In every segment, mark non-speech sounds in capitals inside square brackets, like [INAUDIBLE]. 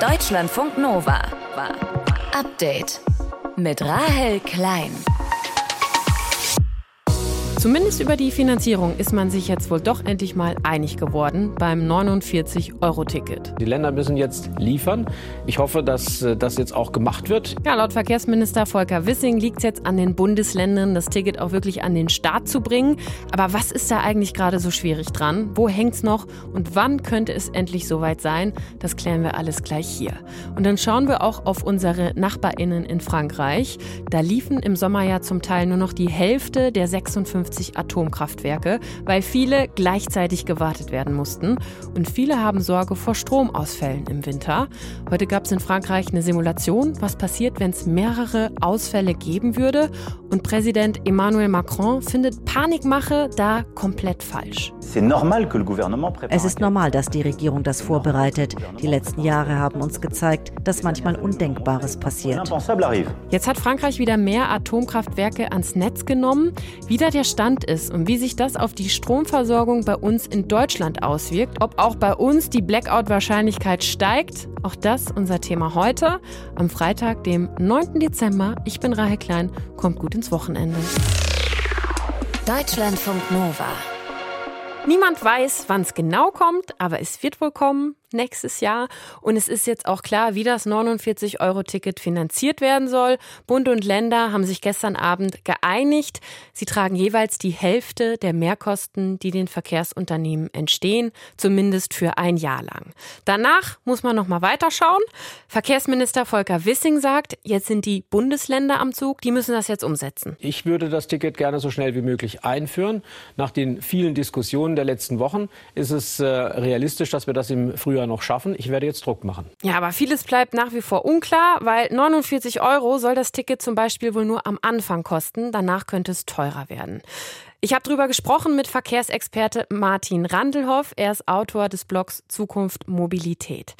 Deutschlandfunk Nova. Update mit Rahel Klein. Zumindest über die Finanzierung ist man sich jetzt wohl doch endlich mal einig geworden beim 49-Euro-Ticket. Die Länder müssen jetzt liefern. Ich hoffe, dass äh, das jetzt auch gemacht wird. Ja, laut Verkehrsminister Volker Wissing liegt es jetzt an den Bundesländern, das Ticket auch wirklich an den Start zu bringen. Aber was ist da eigentlich gerade so schwierig dran? Wo hängt es noch? Und wann könnte es endlich soweit sein? Das klären wir alles gleich hier. Und dann schauen wir auch auf unsere NachbarInnen in Frankreich. Da liefen im Sommer ja zum Teil nur noch die Hälfte der 56 50 Atomkraftwerke, weil viele gleichzeitig gewartet werden mussten. Und viele haben Sorge vor Stromausfällen im Winter. Heute gab es in Frankreich eine Simulation, was passiert, wenn es mehrere Ausfälle geben würde. Und Präsident Emmanuel Macron findet Panikmache da komplett falsch. Es ist normal, dass die Regierung das vorbereitet. Die letzten Jahre haben uns gezeigt, dass manchmal Undenkbares passiert. Jetzt hat Frankreich wieder mehr Atomkraftwerke ans Netz genommen. Wieder der Stand ist und wie sich das auf die Stromversorgung bei uns in Deutschland auswirkt, ob auch bei uns die Blackout-Wahrscheinlichkeit steigt, auch das unser Thema heute, am Freitag, dem 9. Dezember. Ich bin Rahel Klein, kommt gut ins Wochenende. Deutschlandfunk Nova. Niemand weiß, wann es genau kommt, aber es wird wohl kommen nächstes Jahr. Und es ist jetzt auch klar, wie das 49-Euro-Ticket finanziert werden soll. Bund und Länder haben sich gestern Abend geeinigt. Sie tragen jeweils die Hälfte der Mehrkosten, die den Verkehrsunternehmen entstehen, zumindest für ein Jahr lang. Danach muss man noch mal weiterschauen. Verkehrsminister Volker Wissing sagt, jetzt sind die Bundesländer am Zug, die müssen das jetzt umsetzen. Ich würde das Ticket gerne so schnell wie möglich einführen. Nach den vielen Diskussionen der letzten Wochen ist es äh, realistisch, dass wir das im Frühjahr früher noch schaffen. Ich werde jetzt Druck machen. Ja, aber vieles bleibt nach wie vor unklar, weil 49 Euro soll das Ticket zum Beispiel wohl nur am Anfang kosten. Danach könnte es teurer werden. Ich habe darüber gesprochen mit Verkehrsexperte Martin Randelhoff. Er ist Autor des Blogs Zukunft Mobilität.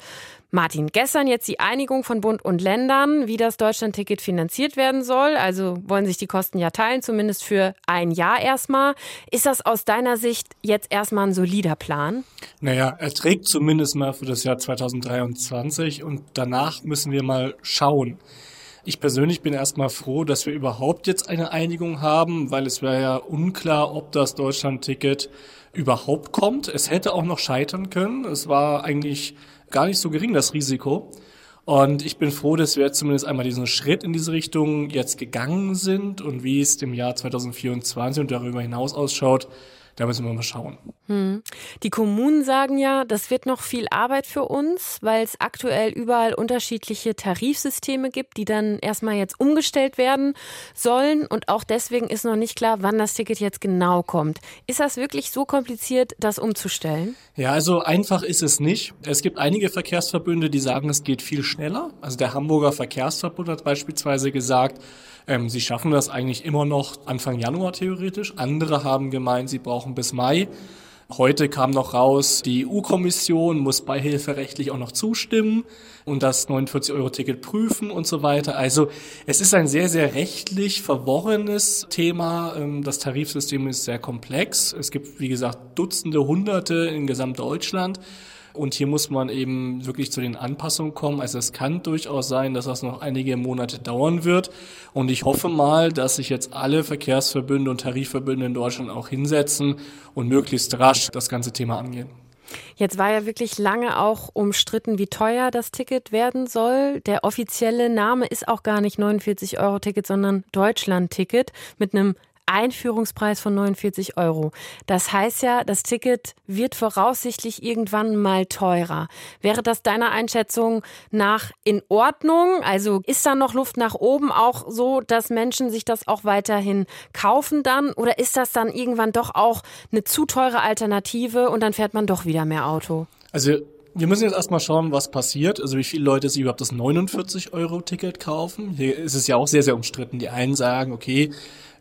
Martin, gestern jetzt die Einigung von Bund und Ländern, wie das Deutschlandticket finanziert werden soll. Also wollen sich die Kosten ja teilen, zumindest für ein Jahr erstmal. Ist das aus deiner Sicht jetzt erstmal ein solider Plan? Naja, er trägt zumindest mal für das Jahr 2023 und danach müssen wir mal schauen. Ich persönlich bin erstmal froh, dass wir überhaupt jetzt eine Einigung haben, weil es wäre ja unklar, ob das Deutschland-Ticket überhaupt kommt. Es hätte auch noch scheitern können. Es war eigentlich gar nicht so gering, das Risiko. Und ich bin froh, dass wir zumindest einmal diesen Schritt in diese Richtung jetzt gegangen sind und wie es im Jahr 2024 und darüber hinaus ausschaut, da müssen wir mal schauen. Hm. Die Kommunen sagen ja, das wird noch viel Arbeit für uns, weil es aktuell überall unterschiedliche Tarifsysteme gibt, die dann erstmal jetzt umgestellt werden sollen. Und auch deswegen ist noch nicht klar, wann das Ticket jetzt genau kommt. Ist das wirklich so kompliziert, das umzustellen? Ja, also einfach ist es nicht. Es gibt einige Verkehrsverbünde, die sagen, es geht viel schneller. Also der Hamburger Verkehrsverbund hat beispielsweise gesagt, ähm, sie schaffen das eigentlich immer noch Anfang Januar theoretisch. Andere haben gemeint, sie brauchen bis Mai. Heute kam noch raus, die EU-Kommission muss beihilferechtlich auch noch zustimmen und das 49-Euro-Ticket prüfen und so weiter. Also es ist ein sehr, sehr rechtlich verworrenes Thema. Ähm, das Tarifsystem ist sehr komplex. Es gibt, wie gesagt, Dutzende, Hunderte in Gesamtdeutschland. Und hier muss man eben wirklich zu den Anpassungen kommen. Also es kann durchaus sein, dass das noch einige Monate dauern wird. Und ich hoffe mal, dass sich jetzt alle Verkehrsverbünde und Tarifverbünde in Deutschland auch hinsetzen und möglichst rasch das ganze Thema angehen. Jetzt war ja wirklich lange auch umstritten, wie teuer das Ticket werden soll. Der offizielle Name ist auch gar nicht 49 Euro Ticket, sondern Deutschland Ticket mit einem Einführungspreis von 49 Euro. Das heißt ja, das Ticket wird voraussichtlich irgendwann mal teurer. Wäre das deiner Einschätzung nach in Ordnung? Also ist da noch Luft nach oben auch so, dass Menschen sich das auch weiterhin kaufen dann? Oder ist das dann irgendwann doch auch eine zu teure Alternative und dann fährt man doch wieder mehr Auto? Also wir müssen jetzt erstmal schauen, was passiert. Also wie viele Leute sich überhaupt das 49-Euro-Ticket kaufen. Hier ist es ja auch sehr, sehr umstritten. Die einen sagen, okay,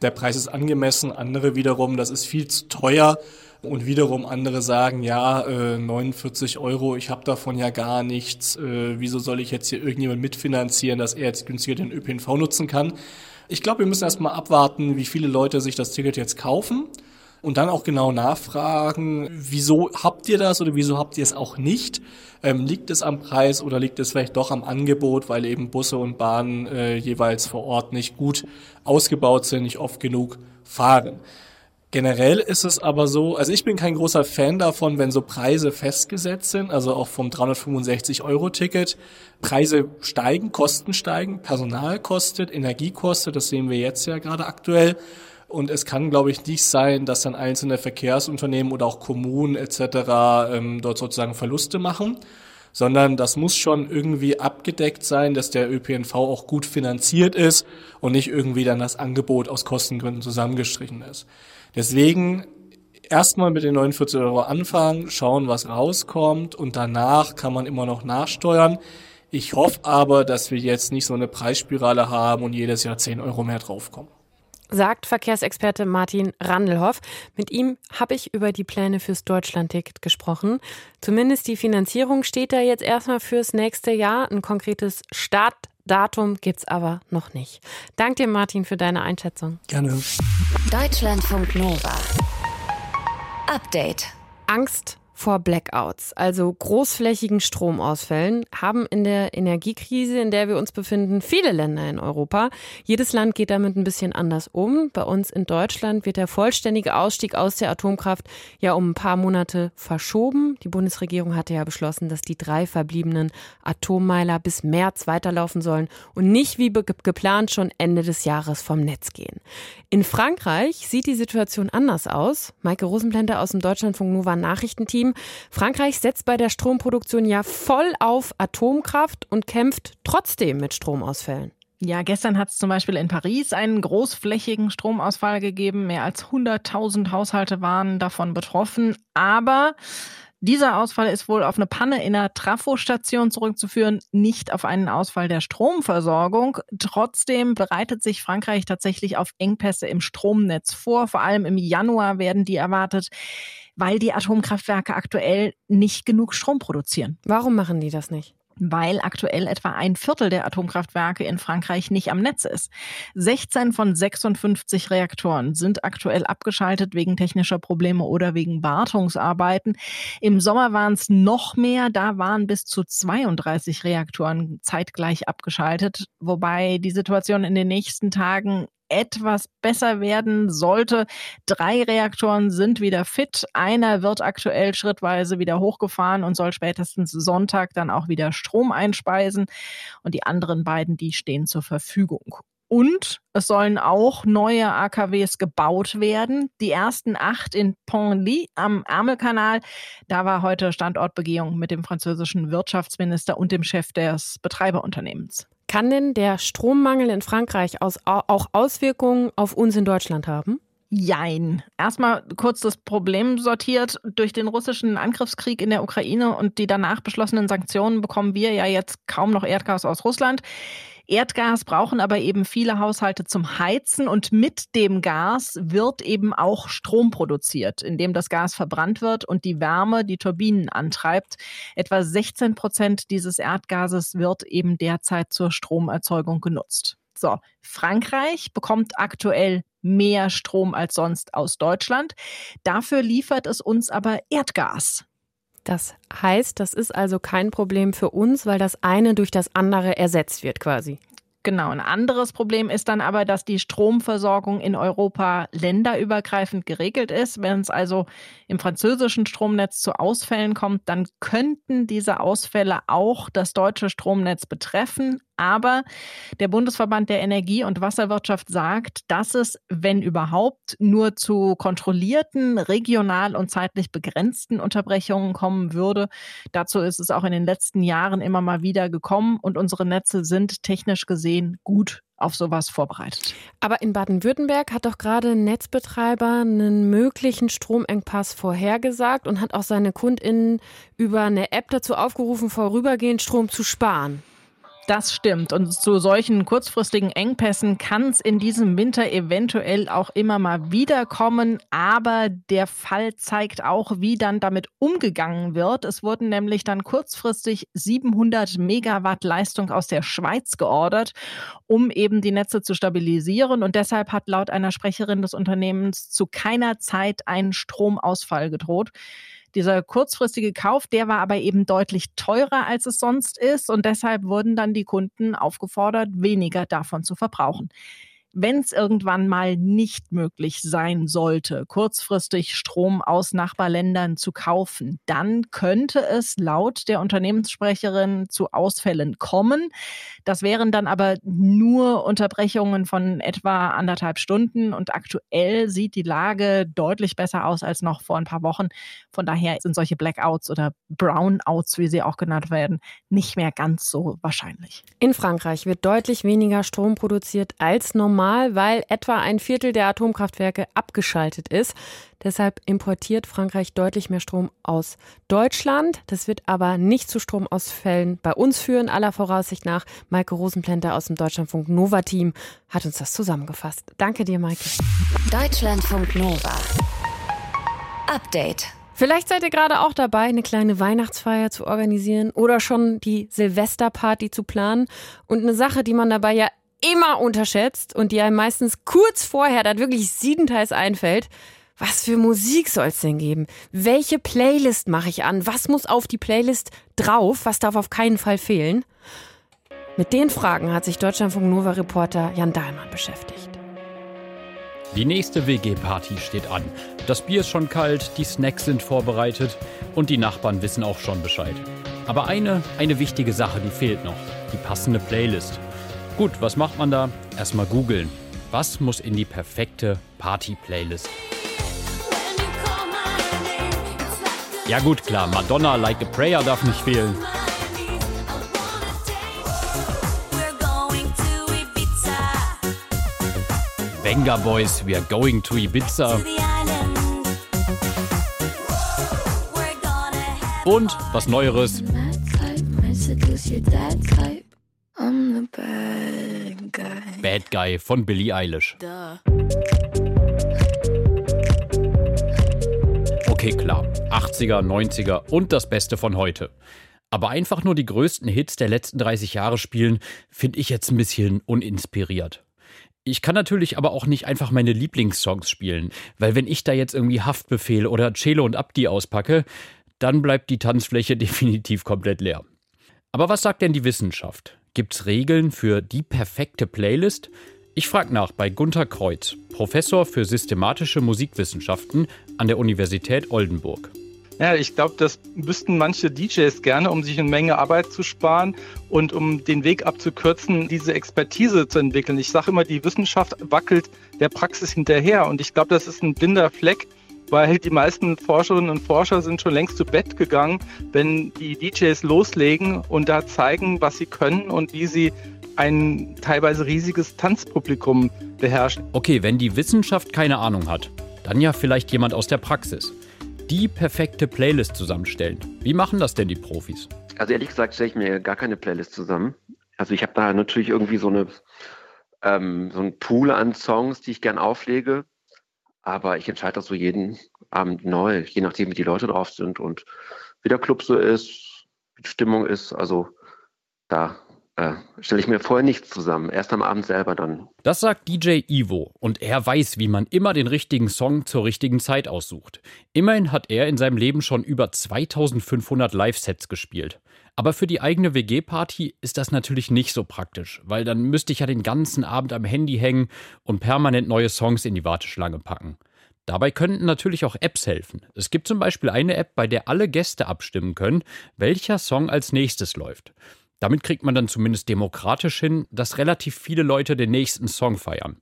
der Preis ist angemessen, andere wiederum, das ist viel zu teuer. Und wiederum andere sagen, ja, äh, 49 Euro, ich habe davon ja gar nichts. Äh, wieso soll ich jetzt hier irgendjemand mitfinanzieren, dass er jetzt günstiger den ÖPNV nutzen kann? Ich glaube, wir müssen erstmal abwarten, wie viele Leute sich das Ticket jetzt kaufen. Und dann auch genau nachfragen, wieso habt ihr das oder wieso habt ihr es auch nicht? Ähm, liegt es am Preis oder liegt es vielleicht doch am Angebot, weil eben Busse und Bahnen äh, jeweils vor Ort nicht gut ausgebaut sind, nicht oft genug fahren? Generell ist es aber so, also ich bin kein großer Fan davon, wenn so Preise festgesetzt sind, also auch vom 365-Euro-Ticket. Preise steigen, Kosten steigen, Personal kostet, Energie kostet, das sehen wir jetzt ja gerade aktuell. Und es kann, glaube ich, nicht sein, dass dann einzelne Verkehrsunternehmen oder auch Kommunen etc. Ähm, dort sozusagen Verluste machen, sondern das muss schon irgendwie abgedeckt sein, dass der ÖPNV auch gut finanziert ist und nicht irgendwie dann das Angebot aus Kostengründen zusammengestrichen ist. Deswegen erstmal mit den 49 Euro anfangen, schauen, was rauskommt und danach kann man immer noch nachsteuern. Ich hoffe aber, dass wir jetzt nicht so eine Preisspirale haben und jedes Jahr 10 Euro mehr draufkommen sagt Verkehrsexperte Martin Randelhoff. Mit ihm habe ich über die Pläne fürs Deutschlandticket gesprochen. Zumindest die Finanzierung steht da jetzt erstmal fürs nächste Jahr. Ein konkretes Startdatum gibt es aber noch nicht. Dank dir, Martin, für deine Einschätzung. Gerne. Deutschlandfunk Nova. Update. Angst vor Blackouts, also großflächigen Stromausfällen, haben in der Energiekrise, in der wir uns befinden, viele Länder in Europa. Jedes Land geht damit ein bisschen anders um. Bei uns in Deutschland wird der vollständige Ausstieg aus der Atomkraft ja um ein paar Monate verschoben. Die Bundesregierung hatte ja beschlossen, dass die drei verbliebenen Atommeiler bis März weiterlaufen sollen und nicht wie geplant schon Ende des Jahres vom Netz gehen. In Frankreich sieht die Situation anders aus. Maike Rosenblender aus dem Deutschlandfunk Nova Nachrichtenteam Frankreich setzt bei der Stromproduktion ja voll auf Atomkraft und kämpft trotzdem mit Stromausfällen. Ja, gestern hat es zum Beispiel in Paris einen großflächigen Stromausfall gegeben. Mehr als 100.000 Haushalte waren davon betroffen. Aber dieser Ausfall ist wohl auf eine Panne in einer Trafostation zurückzuführen, nicht auf einen Ausfall der Stromversorgung. Trotzdem bereitet sich Frankreich tatsächlich auf Engpässe im Stromnetz vor. Vor allem im Januar werden die erwartet weil die Atomkraftwerke aktuell nicht genug Strom produzieren. Warum machen die das nicht? Weil aktuell etwa ein Viertel der Atomkraftwerke in Frankreich nicht am Netz ist. 16 von 56 Reaktoren sind aktuell abgeschaltet wegen technischer Probleme oder wegen Wartungsarbeiten. Im Sommer waren es noch mehr, da waren bis zu 32 Reaktoren zeitgleich abgeschaltet, wobei die Situation in den nächsten Tagen etwas besser werden sollte. Drei Reaktoren sind wieder fit. Einer wird aktuell schrittweise wieder hochgefahren und soll spätestens Sonntag dann auch wieder Strom einspeisen. Und die anderen beiden, die stehen zur Verfügung. Und es sollen auch neue AKWs gebaut werden. Die ersten acht in Pont-Ly am Ärmelkanal. Da war heute Standortbegehung mit dem französischen Wirtschaftsminister und dem Chef des Betreiberunternehmens. Kann denn der Strommangel in Frankreich aus, auch Auswirkungen auf uns in Deutschland haben? Jein. Erstmal kurz das Problem sortiert. Durch den russischen Angriffskrieg in der Ukraine und die danach beschlossenen Sanktionen bekommen wir ja jetzt kaum noch Erdgas aus Russland. Erdgas brauchen aber eben viele Haushalte zum Heizen und mit dem Gas wird eben auch Strom produziert, indem das Gas verbrannt wird und die Wärme die Turbinen antreibt. Etwa 16 Prozent dieses Erdgases wird eben derzeit zur Stromerzeugung genutzt. So, Frankreich bekommt aktuell mehr Strom als sonst aus Deutschland. Dafür liefert es uns aber Erdgas. Das heißt, das ist also kein Problem für uns, weil das eine durch das andere ersetzt wird quasi. Genau, ein anderes Problem ist dann aber, dass die Stromversorgung in Europa länderübergreifend geregelt ist. Wenn es also im französischen Stromnetz zu Ausfällen kommt, dann könnten diese Ausfälle auch das deutsche Stromnetz betreffen. Aber der Bundesverband der Energie- und Wasserwirtschaft sagt, dass es, wenn überhaupt, nur zu kontrollierten, regional und zeitlich begrenzten Unterbrechungen kommen würde. Dazu ist es auch in den letzten Jahren immer mal wieder gekommen und unsere Netze sind technisch gesehen gut auf sowas vorbereitet. Aber in Baden-Württemberg hat doch gerade ein Netzbetreiber einen möglichen Stromengpass vorhergesagt und hat auch seine KundInnen über eine App dazu aufgerufen, vorübergehend Strom zu sparen. Das stimmt. Und zu solchen kurzfristigen Engpässen kann es in diesem Winter eventuell auch immer mal wieder kommen. Aber der Fall zeigt auch, wie dann damit umgegangen wird. Es wurden nämlich dann kurzfristig 700 Megawatt Leistung aus der Schweiz geordert, um eben die Netze zu stabilisieren. Und deshalb hat laut einer Sprecherin des Unternehmens zu keiner Zeit ein Stromausfall gedroht. Dieser kurzfristige Kauf, der war aber eben deutlich teurer, als es sonst ist. Und deshalb wurden dann die Kunden aufgefordert, weniger davon zu verbrauchen wenn es irgendwann mal nicht möglich sein sollte, kurzfristig Strom aus Nachbarländern zu kaufen, dann könnte es laut der Unternehmenssprecherin zu Ausfällen kommen. Das wären dann aber nur Unterbrechungen von etwa anderthalb Stunden und aktuell sieht die Lage deutlich besser aus als noch vor ein paar Wochen. Von daher sind solche Blackouts oder Brownouts, wie sie auch genannt werden, nicht mehr ganz so wahrscheinlich. In Frankreich wird deutlich weniger Strom produziert als normal normal, weil etwa ein Viertel der Atomkraftwerke abgeschaltet ist. Deshalb importiert Frankreich deutlich mehr Strom aus Deutschland. Das wird aber nicht zu Stromausfällen bei uns führen, aller Voraussicht nach. Maike Rosenplänter aus dem Deutschlandfunk Nova Team hat uns das zusammengefasst. Danke dir, Maike. Deutschlandfunk Nova. Update. Vielleicht seid ihr gerade auch dabei, eine kleine Weihnachtsfeier zu organisieren oder schon die Silvesterparty zu planen. Und eine Sache, die man dabei ja immer unterschätzt und die einem meistens kurz vorher dann wirklich siebenteils einfällt. Was für Musik soll es denn geben? Welche Playlist mache ich an? Was muss auf die Playlist drauf? Was darf auf keinen Fall fehlen? Mit den Fragen hat sich Deutschlandfunk Nova Reporter Jan Dahlmann beschäftigt. Die nächste WG-Party steht an. Das Bier ist schon kalt, die Snacks sind vorbereitet und die Nachbarn wissen auch schon Bescheid. Aber eine, eine wichtige Sache, die fehlt noch. Die passende Playlist. Gut, was macht man da? Erstmal googeln. Was muss in die perfekte Party-Playlist? Ja gut, klar, Madonna Like a Prayer darf nicht fehlen. Venga Boys, we are going to Ibiza. Und was Neueres. Bad Guy von Billie Eilish. Okay, klar. 80er, 90er und das Beste von heute. Aber einfach nur die größten Hits der letzten 30 Jahre spielen, finde ich jetzt ein bisschen uninspiriert. Ich kann natürlich aber auch nicht einfach meine Lieblingssongs spielen, weil wenn ich da jetzt irgendwie Haftbefehl oder Cello und Abdi auspacke, dann bleibt die Tanzfläche [LAUGHS] definitiv komplett leer. Aber was sagt denn die Wissenschaft? Gibt es Regeln für die perfekte Playlist? Ich frage nach bei Gunther Kreuz, Professor für systematische Musikwissenschaften an der Universität Oldenburg. Ja, ich glaube, das wüssten manche DJs gerne, um sich eine Menge Arbeit zu sparen und um den Weg abzukürzen, diese Expertise zu entwickeln. Ich sage immer, die Wissenschaft wackelt der Praxis hinterher und ich glaube, das ist ein blinder Fleck, weil die meisten Forscherinnen und Forscher sind schon längst zu Bett gegangen, wenn die DJs loslegen und da zeigen, was sie können und wie sie ein teilweise riesiges Tanzpublikum beherrschen. Okay, wenn die Wissenschaft keine Ahnung hat, dann ja vielleicht jemand aus der Praxis. Die perfekte Playlist zusammenstellen. Wie machen das denn die Profis? Also ehrlich gesagt stelle ich mir gar keine Playlist zusammen. Also ich habe da natürlich irgendwie so eine ähm, so ein Pool an Songs, die ich gern auflege. Aber ich entscheide das so jeden Abend neu, je nachdem, wie die Leute drauf sind und wie der Club so ist, wie die Stimmung ist. Also da äh, stelle ich mir vorher nichts zusammen. Erst am Abend selber dann. Das sagt DJ Ivo und er weiß, wie man immer den richtigen Song zur richtigen Zeit aussucht. Immerhin hat er in seinem Leben schon über 2500 Live-Sets gespielt. Aber für die eigene WG-Party ist das natürlich nicht so praktisch, weil dann müsste ich ja den ganzen Abend am Handy hängen und permanent neue Songs in die Warteschlange packen. Dabei könnten natürlich auch Apps helfen. Es gibt zum Beispiel eine App, bei der alle Gäste abstimmen können, welcher Song als nächstes läuft. Damit kriegt man dann zumindest demokratisch hin, dass relativ viele Leute den nächsten Song feiern.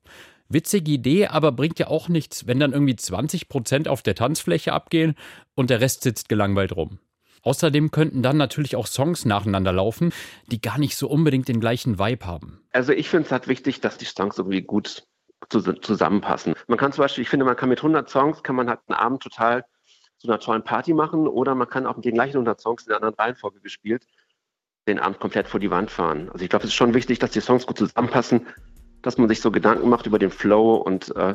Witzige Idee, aber bringt ja auch nichts, wenn dann irgendwie 20 Prozent auf der Tanzfläche abgehen und der Rest sitzt gelangweilt rum. Außerdem könnten dann natürlich auch Songs nacheinander laufen, die gar nicht so unbedingt den gleichen Vibe haben. Also ich finde es halt wichtig, dass die Songs irgendwie gut zusammenpassen. Man kann zum Beispiel, ich finde, man kann mit 100 Songs, kann man halt einen Abend total zu einer tollen Party machen oder man kann auch mit den gleichen 100 Songs in einer anderen Reihenfolge gespielt den Abend komplett vor die Wand fahren. Also ich glaube, es ist schon wichtig, dass die Songs gut zusammenpassen, dass man sich so Gedanken macht über den Flow und äh,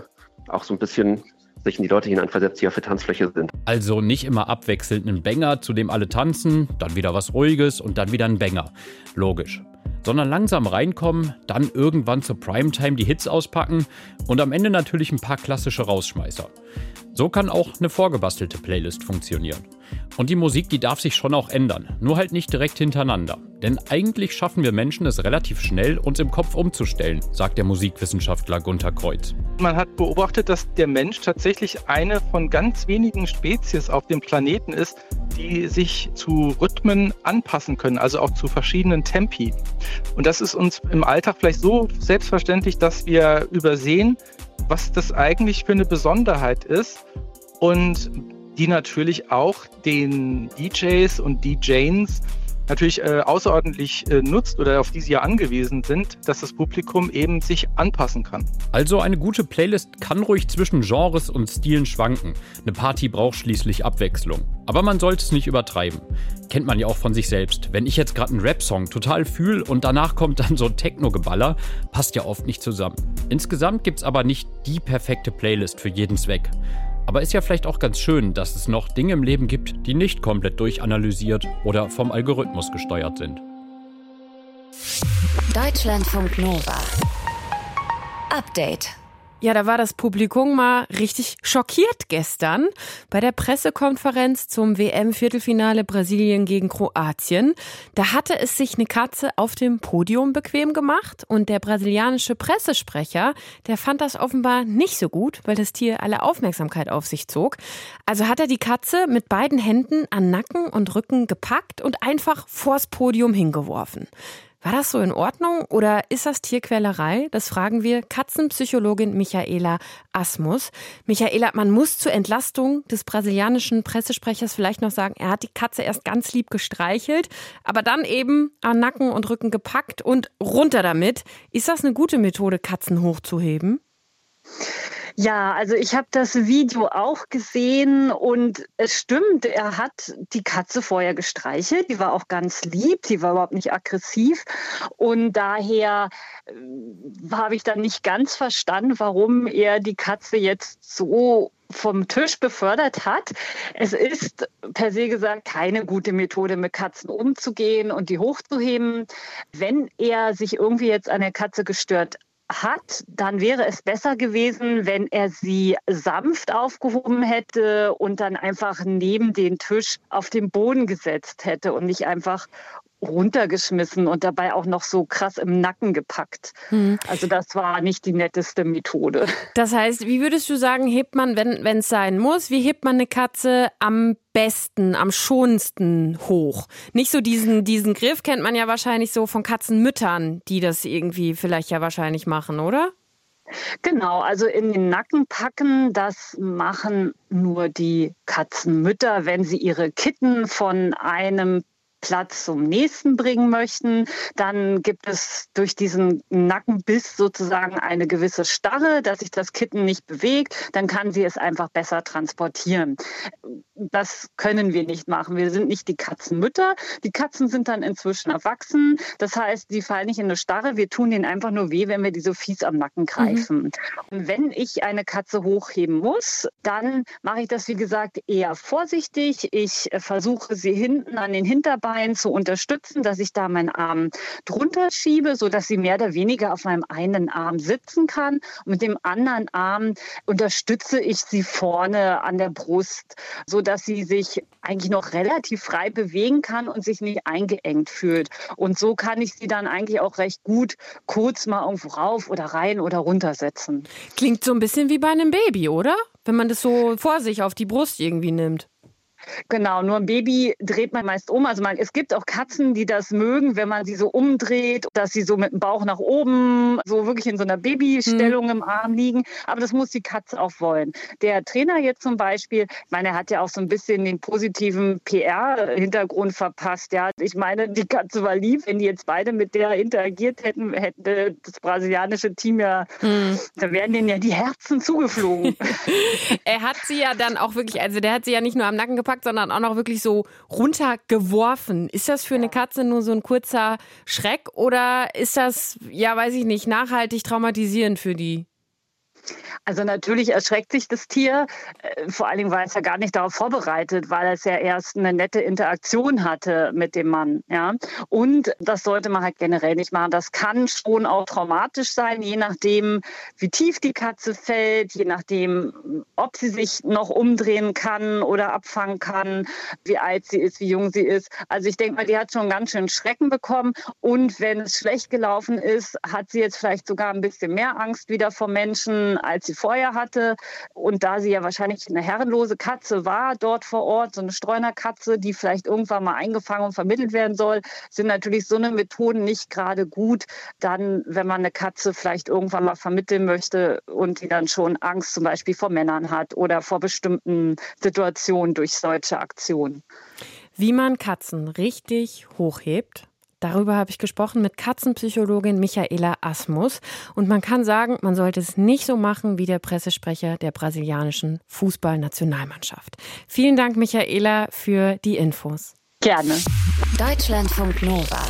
auch so ein bisschen sich in die Leute hineinversetzt, die auf der Tanzfläche sind. Also nicht immer abwechselnd einen Banger, zu dem alle tanzen, dann wieder was Ruhiges und dann wieder ein Banger. Logisch. Sondern langsam reinkommen, dann irgendwann zur Primetime die Hits auspacken und am Ende natürlich ein paar klassische Rausschmeißer. So kann auch eine vorgebastelte Playlist funktionieren. Und die Musik, die darf sich schon auch ändern, nur halt nicht direkt hintereinander. Denn eigentlich schaffen wir Menschen es relativ schnell, uns im Kopf umzustellen, sagt der Musikwissenschaftler Gunther Kreuz. Man hat beobachtet, dass der Mensch tatsächlich eine von ganz wenigen Spezies auf dem Planeten ist, die sich zu Rhythmen anpassen können, also auch zu verschiedenen Tempi. Und das ist uns im Alltag vielleicht so selbstverständlich, dass wir übersehen, was das eigentlich für eine Besonderheit ist und die natürlich auch den DJs und DJs natürlich äh, außerordentlich äh, nutzt oder auf die sie ja angewiesen sind, dass das Publikum eben sich anpassen kann. Also eine gute Playlist kann ruhig zwischen Genres und Stilen schwanken. Eine Party braucht schließlich Abwechslung. Aber man sollte es nicht übertreiben. Kennt man ja auch von sich selbst. Wenn ich jetzt gerade einen Rap-Song total fühle und danach kommt dann so ein Techno-Geballer, passt ja oft nicht zusammen. Insgesamt gibt es aber nicht die perfekte Playlist für jeden Zweck. Aber ist ja vielleicht auch ganz schön, dass es noch Dinge im Leben gibt, die nicht komplett durchanalysiert oder vom Algorithmus gesteuert sind. Deutschlandfunk Nova. Update. Ja, da war das Publikum mal richtig schockiert gestern bei der Pressekonferenz zum WM-Viertelfinale Brasilien gegen Kroatien. Da hatte es sich eine Katze auf dem Podium bequem gemacht und der brasilianische Pressesprecher, der fand das offenbar nicht so gut, weil das Tier alle Aufmerksamkeit auf sich zog. Also hat er die Katze mit beiden Händen an Nacken und Rücken gepackt und einfach vors Podium hingeworfen. War das so in Ordnung oder ist das Tierquälerei? Das fragen wir Katzenpsychologin Michaela Asmus. Michaela, man muss zur Entlastung des brasilianischen Pressesprechers vielleicht noch sagen, er hat die Katze erst ganz lieb gestreichelt, aber dann eben an Nacken und Rücken gepackt und runter damit. Ist das eine gute Methode, Katzen hochzuheben? Ja, also ich habe das Video auch gesehen und es stimmt, er hat die Katze vorher gestreichelt, die war auch ganz lieb, die war überhaupt nicht aggressiv und daher äh, habe ich dann nicht ganz verstanden, warum er die Katze jetzt so vom Tisch befördert hat. Es ist per se gesagt keine gute Methode, mit Katzen umzugehen und die hochzuheben. Wenn er sich irgendwie jetzt an der Katze gestört hat, dann wäre es besser gewesen, wenn er sie sanft aufgehoben hätte und dann einfach neben den Tisch auf den Boden gesetzt hätte und nicht einfach runtergeschmissen und dabei auch noch so krass im Nacken gepackt. Hm. Also das war nicht die netteste Methode. [LAUGHS] Das heißt, wie würdest du sagen, hebt man, wenn es sein muss, wie hebt man eine Katze am besten, am schonendsten hoch? Nicht so diesen, diesen Griff kennt man ja wahrscheinlich so von Katzenmüttern, die das irgendwie vielleicht ja wahrscheinlich machen, oder? Genau, also in den Nacken packen, das machen nur die Katzenmütter, wenn sie ihre Kitten von einem Platz zum nächsten bringen möchten. Dann gibt es durch diesen Nackenbiss sozusagen eine gewisse Starre, dass sich das Kitten nicht bewegt. Dann kann sie es einfach besser transportieren. Das können wir nicht machen. Wir sind nicht die Katzenmütter. Die Katzen sind dann inzwischen erwachsen. Das heißt, die fallen nicht in eine Starre. Wir tun ihnen einfach nur weh, wenn wir die so fies am Nacken greifen. Mhm. Und wenn ich eine Katze hochheben muss, dann mache ich das, wie gesagt, eher vorsichtig. Ich versuche sie hinten an den Hinterbeinen Bein zu unterstützen, dass ich da meinen Arm drunter schiebe, sodass sie mehr oder weniger auf meinem einen Arm sitzen kann. Und mit dem anderen Arm unterstütze ich sie vorne an der Brust, sodass sie sich eigentlich noch relativ frei bewegen kann und sich nicht eingeengt fühlt. Und so kann ich sie dann eigentlich auch recht gut kurz mal irgendwo rauf oder rein oder runter setzen. Klingt so ein bisschen wie bei einem Baby, oder? Wenn man das so vor sich auf die Brust irgendwie nimmt. Genau, nur ein Baby dreht man meist um. Also man, es gibt auch Katzen, die das mögen, wenn man sie so umdreht, dass sie so mit dem Bauch nach oben, so wirklich in so einer Babystellung hm. im Arm liegen. Aber das muss die Katze auch wollen. Der Trainer jetzt zum Beispiel, ich meine, er hat ja auch so ein bisschen den positiven PR-Hintergrund verpasst. Ja, ich meine, die Katze war lieb. Wenn die jetzt beide mit der interagiert hätten, hätte das brasilianische Team ja, hm. da wären denen ja die Herzen zugeflogen. [LAUGHS] er hat sie ja dann auch wirklich, also der hat sie ja nicht nur am Nacken gepackt, eingepackt, sondern auch noch wirklich so runtergeworfen. Ist das für eine Katze nur so ein kurzer Schreck oder ist das, ja, weiß ich nicht, nachhaltig traumatisierend für die? Also natürlich erschreckt sich das Tier, äh, vor allen Dingen, weil es ja gar nicht darauf vorbereitet, weil es ja erst eine nette Interaktion hatte mit dem Mann. Ja? Und das sollte man halt generell nicht machen. Das kann schon auch traumatisch sein, je nachdem, wie tief die Katze fällt, je nachdem, ob sie sich noch umdrehen kann oder abfangen kann, wie alt sie ist, wie jung sie ist. Also ich denke mal, die hat schon ganz schön Schrecken bekommen. Und wenn es schlecht gelaufen ist, hat sie jetzt vielleicht sogar ein bisschen mehr Angst wieder vor Menschen als sie vorher hatte. Und da sie ja wahrscheinlich eine herrenlose Katze war dort vor Ort, so eine Streunerkatze, die vielleicht irgendwann mal eingefangen und vermittelt werden soll, sind natürlich so eine Methoden nicht gerade gut. Dann, wenn man eine Katze vielleicht irgendwann mal vermitteln möchte und die dann schon Angst zum Beispiel vor Männern hat oder vor bestimmten Situationen durch solche Aktionen. Wie man Katzen richtig hochhebt, Darüber habe ich gesprochen mit Katzenpsychologin Michaela Asmus. Und man kann sagen, man sollte es nicht so machen wie der Pressesprecher der brasilianischen Fußballnationalmannschaft. Vielen Dank, Michaela, für die Infos. Gerne. Deutschlandfunk Nova.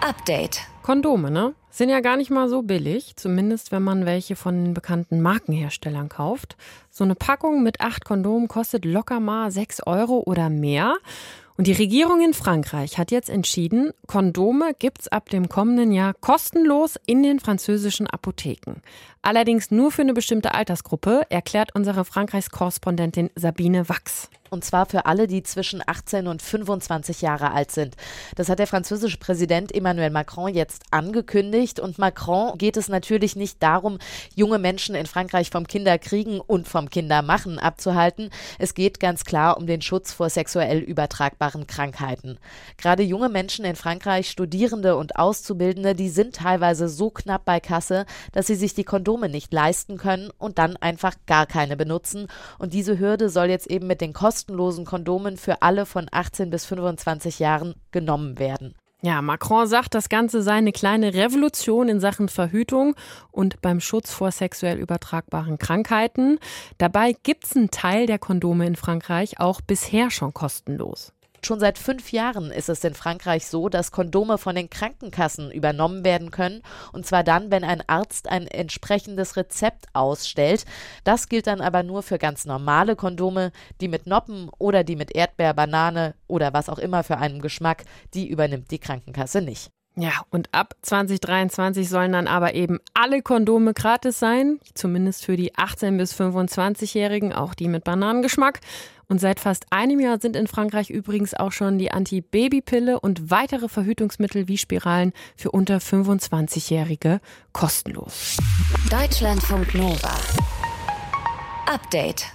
Update. Kondome, ne? Sind ja gar nicht mal so billig, zumindest wenn man welche von den bekannten Markenherstellern kauft. So eine Packung mit acht Kondomen kostet locker mal sechs Euro oder mehr. Und die Regierung in Frankreich hat jetzt entschieden, Kondome gibt's ab dem kommenden Jahr kostenlos in den französischen Apotheken. Allerdings nur für eine bestimmte Altersgruppe, erklärt unsere Frankreichs-Korrespondentin Sabine Wachs. Und zwar für alle, die zwischen 18 und 25 Jahre alt sind. Das hat der französische Präsident Emmanuel Macron jetzt angekündigt. Und Macron geht es natürlich nicht darum, junge Menschen in Frankreich vom Kinderkriegen und vom Kindermachen abzuhalten. Es geht ganz klar um den Schutz vor sexuell übertragbaren Krankheiten. Gerade junge Menschen in Frankreich, Studierende und Auszubildende, die sind teilweise so knapp bei Kasse, dass sie sich die Kondome nicht leisten können und dann einfach gar keine benutzen. Und diese Hürde soll jetzt eben mit den Kosten kostenlosen Kondomen für alle von 18 bis 25 Jahren genommen werden. Ja, Macron sagt, das Ganze sei eine kleine Revolution in Sachen Verhütung und beim Schutz vor sexuell übertragbaren Krankheiten. Dabei gibt es einen Teil der Kondome in Frankreich auch bisher schon kostenlos. Schon seit fünf Jahren ist es in Frankreich so, dass Kondome von den Krankenkassen übernommen werden können. Und zwar dann, wenn ein Arzt ein entsprechendes Rezept ausstellt. Das gilt dann aber nur für ganz normale Kondome. Die mit Noppen oder die mit Erdbeer, Banane oder was auch immer für einen Geschmack, die übernimmt die Krankenkasse nicht. Ja, und ab 2023 sollen dann aber eben alle Kondome gratis sein, zumindest für die 18- bis 25-Jährigen, auch die mit Bananengeschmack. Und seit fast einem Jahr sind in Frankreich übrigens auch schon die Anti-Baby-Pille und weitere Verhütungsmittel wie Spiralen für unter 25-Jährige kostenlos. Deutschlandfunk Nova. Update.